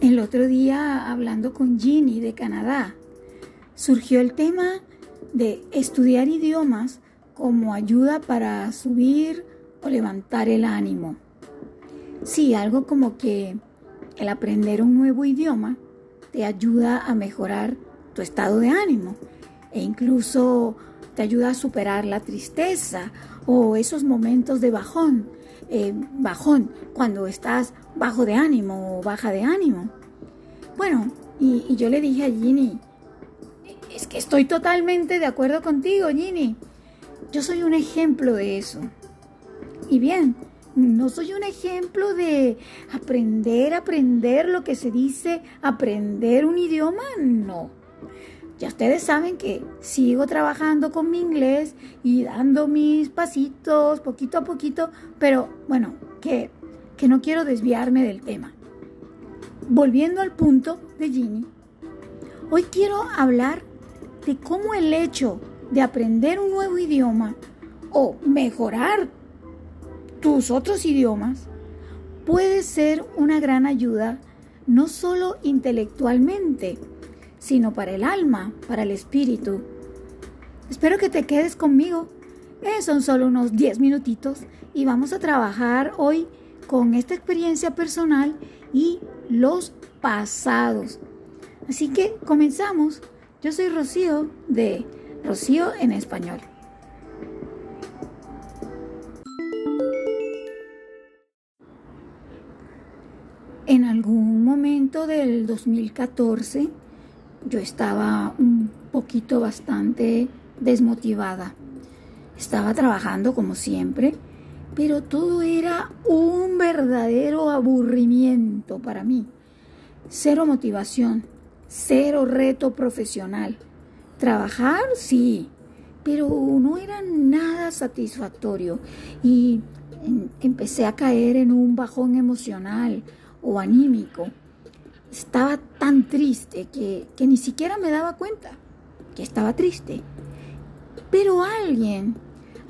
El otro día, hablando con Ginny de Canadá, surgió el tema de estudiar idiomas como ayuda para subir o levantar el ánimo. Sí, algo como que el aprender un nuevo idioma te ayuda a mejorar tu estado de ánimo e incluso te ayuda a superar la tristeza o esos momentos de bajón, eh, bajón cuando estás bajo de ánimo o baja de ánimo. Bueno, y, y yo le dije a Ginny, es que estoy totalmente de acuerdo contigo, Ginny. Yo soy un ejemplo de eso. Y bien, no soy un ejemplo de aprender, aprender lo que se dice, aprender un idioma, no. Ya ustedes saben que sigo trabajando con mi inglés y dando mis pasitos poquito a poquito, pero bueno, que, que no quiero desviarme del tema. Volviendo al punto de Ginny, hoy quiero hablar de cómo el hecho de aprender un nuevo idioma o mejorar tus otros idiomas puede ser una gran ayuda no solo intelectualmente, sino para el alma, para el espíritu. Espero que te quedes conmigo. Eh, son solo unos 10 minutitos y vamos a trabajar hoy con esta experiencia personal y los pasados. Así que comenzamos. Yo soy Rocío de Rocío en español. En algún momento del 2014 yo estaba un poquito bastante desmotivada. Estaba trabajando como siempre, pero todo era un verdadero aburrimiento para mí. Cero motivación, cero reto profesional. Trabajar, sí, pero no era nada satisfactorio y empecé a caer en un bajón emocional o anímico estaba tan triste que, ni siquiera me daba cuenta que estaba triste. Pero alguien,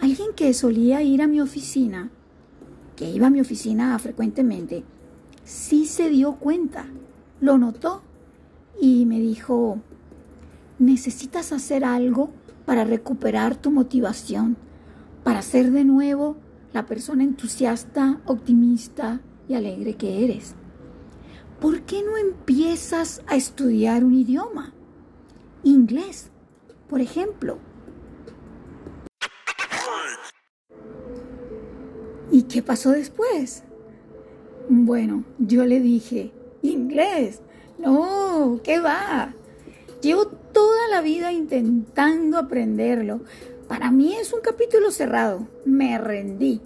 alguien que solía ir a mi oficina, que iba a mi oficina frecuentemente, sí se dio cuenta, lo notó y me dijo, necesitas hacer algo para recuperar tu motivación, para ser de nuevo la persona entusiasta, optimista y alegre que eres. ¿Por qué no empiezas a estudiar un idioma? Inglés, por ejemplo. ¿Y qué pasó después? Bueno, yo le dije, inglés, no, ¿qué va? Llevo toda la vida intentando aprenderlo. Para mí es un capítulo cerrado. Me rendí.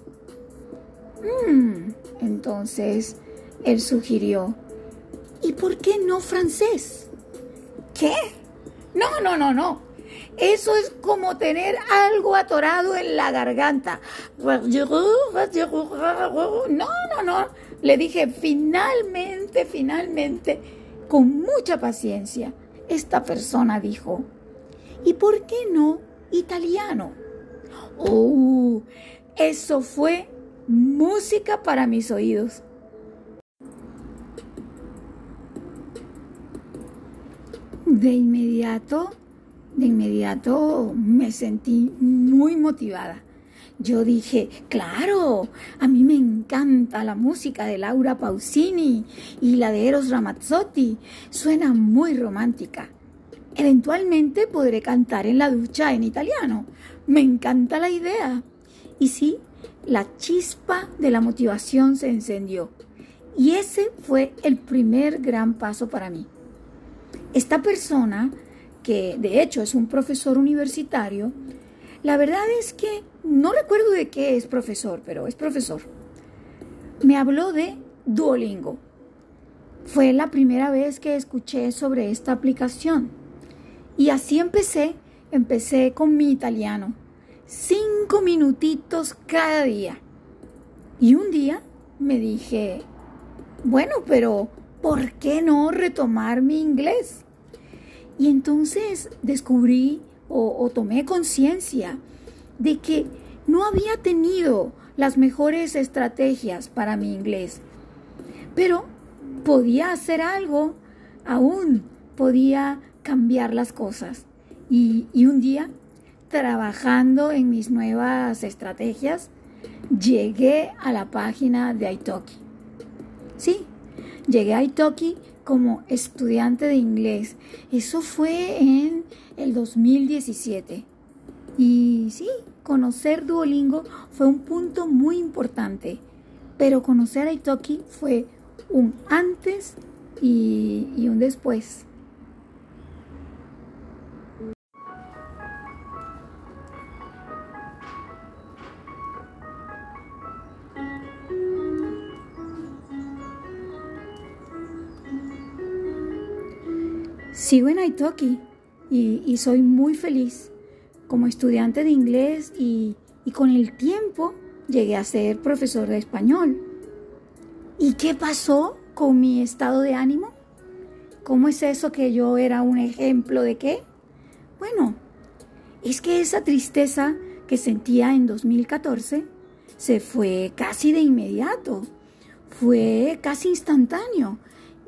Mm, entonces, él sugirió, ¿Y por qué no francés? ¿Qué? No, no, no, no. Eso es como tener algo atorado en la garganta. No, no, no. Le dije, finalmente, finalmente, con mucha paciencia, esta persona dijo, ¿y por qué no italiano? Oh, eso fue música para mis oídos. De inmediato, de inmediato me sentí muy motivada. Yo dije, claro, a mí me encanta la música de Laura Pausini y la de Eros Ramazzotti. Suena muy romántica. Eventualmente podré cantar en la ducha en italiano. Me encanta la idea. Y sí, la chispa de la motivación se encendió. Y ese fue el primer gran paso para mí. Esta persona, que de hecho es un profesor universitario, la verdad es que no recuerdo de qué es profesor, pero es profesor. Me habló de Duolingo. Fue la primera vez que escuché sobre esta aplicación. Y así empecé, empecé con mi italiano. Cinco minutitos cada día. Y un día me dije, bueno, pero ¿por qué no retomar mi inglés? Y entonces descubrí o, tomé conciencia de que no había tenido las mejores estrategias para mi inglés. Pero podía hacer algo, aún podía cambiar las cosas. Y, un día, trabajando en mis nuevas estrategias, llegué a la página de Italki. Sí, llegué a Italki como estudiante de inglés. Eso fue en el 2017. Y sí, conocer Duolingo fue un punto muy importante, pero conocer a Italki fue un antes y un después. Sigo en Italki y, y, soy muy feliz como estudiante de inglés y, y con el tiempo llegué a ser profesor de español. ¿Y qué pasó con mi estado de ánimo? ¿Cómo es eso que yo era un ejemplo de qué? Bueno, es que esa tristeza que sentía en 2014 se fue casi de inmediato, fue casi instantáneo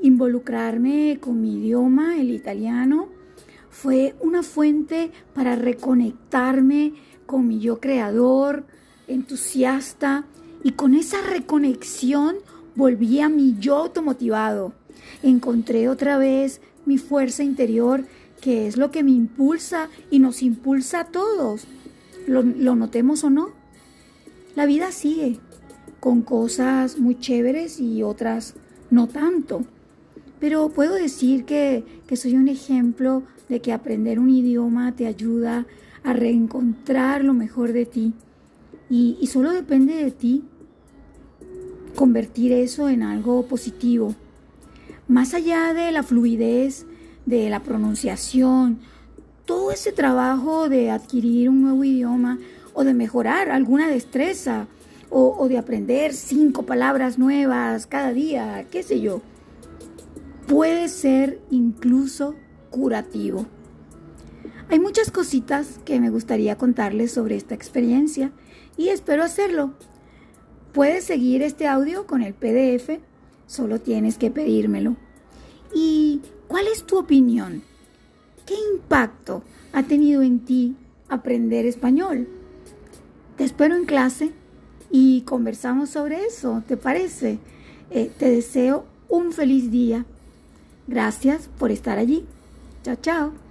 involucrarme con mi idioma, el italiano, fue una fuente para reconectarme con mi yo creador, entusiasta, y con esa reconexión volví a mi yo automotivado. Encontré otra vez mi fuerza interior, que es lo que me impulsa y nos impulsa a todos, lo, lo notemos o no. La vida sigue, con cosas muy chéveres y otras no tanto. Pero puedo decir que, soy un ejemplo de que aprender un idioma te ayuda a reencontrar lo mejor de ti. Y, y solo depende de ti convertir eso en algo positivo. Más allá de la fluidez, de la pronunciación, todo ese trabajo de adquirir un nuevo idioma o de mejorar alguna destreza o, o de aprender cinco palabras nuevas cada día, qué sé yo puede ser incluso curativo. Hay muchas cositas que me gustaría contarles sobre esta experiencia y espero hacerlo. Puedes seguir este audio con el PDF, solo tienes que pedírmelo. ¿Y cuál es tu opinión? ¿Qué impacto ha tenido en ti aprender español? Te espero en clase y conversamos sobre eso, ¿te parece? Eh, te deseo un feliz día. Gracias por estar allí. Chao, chao.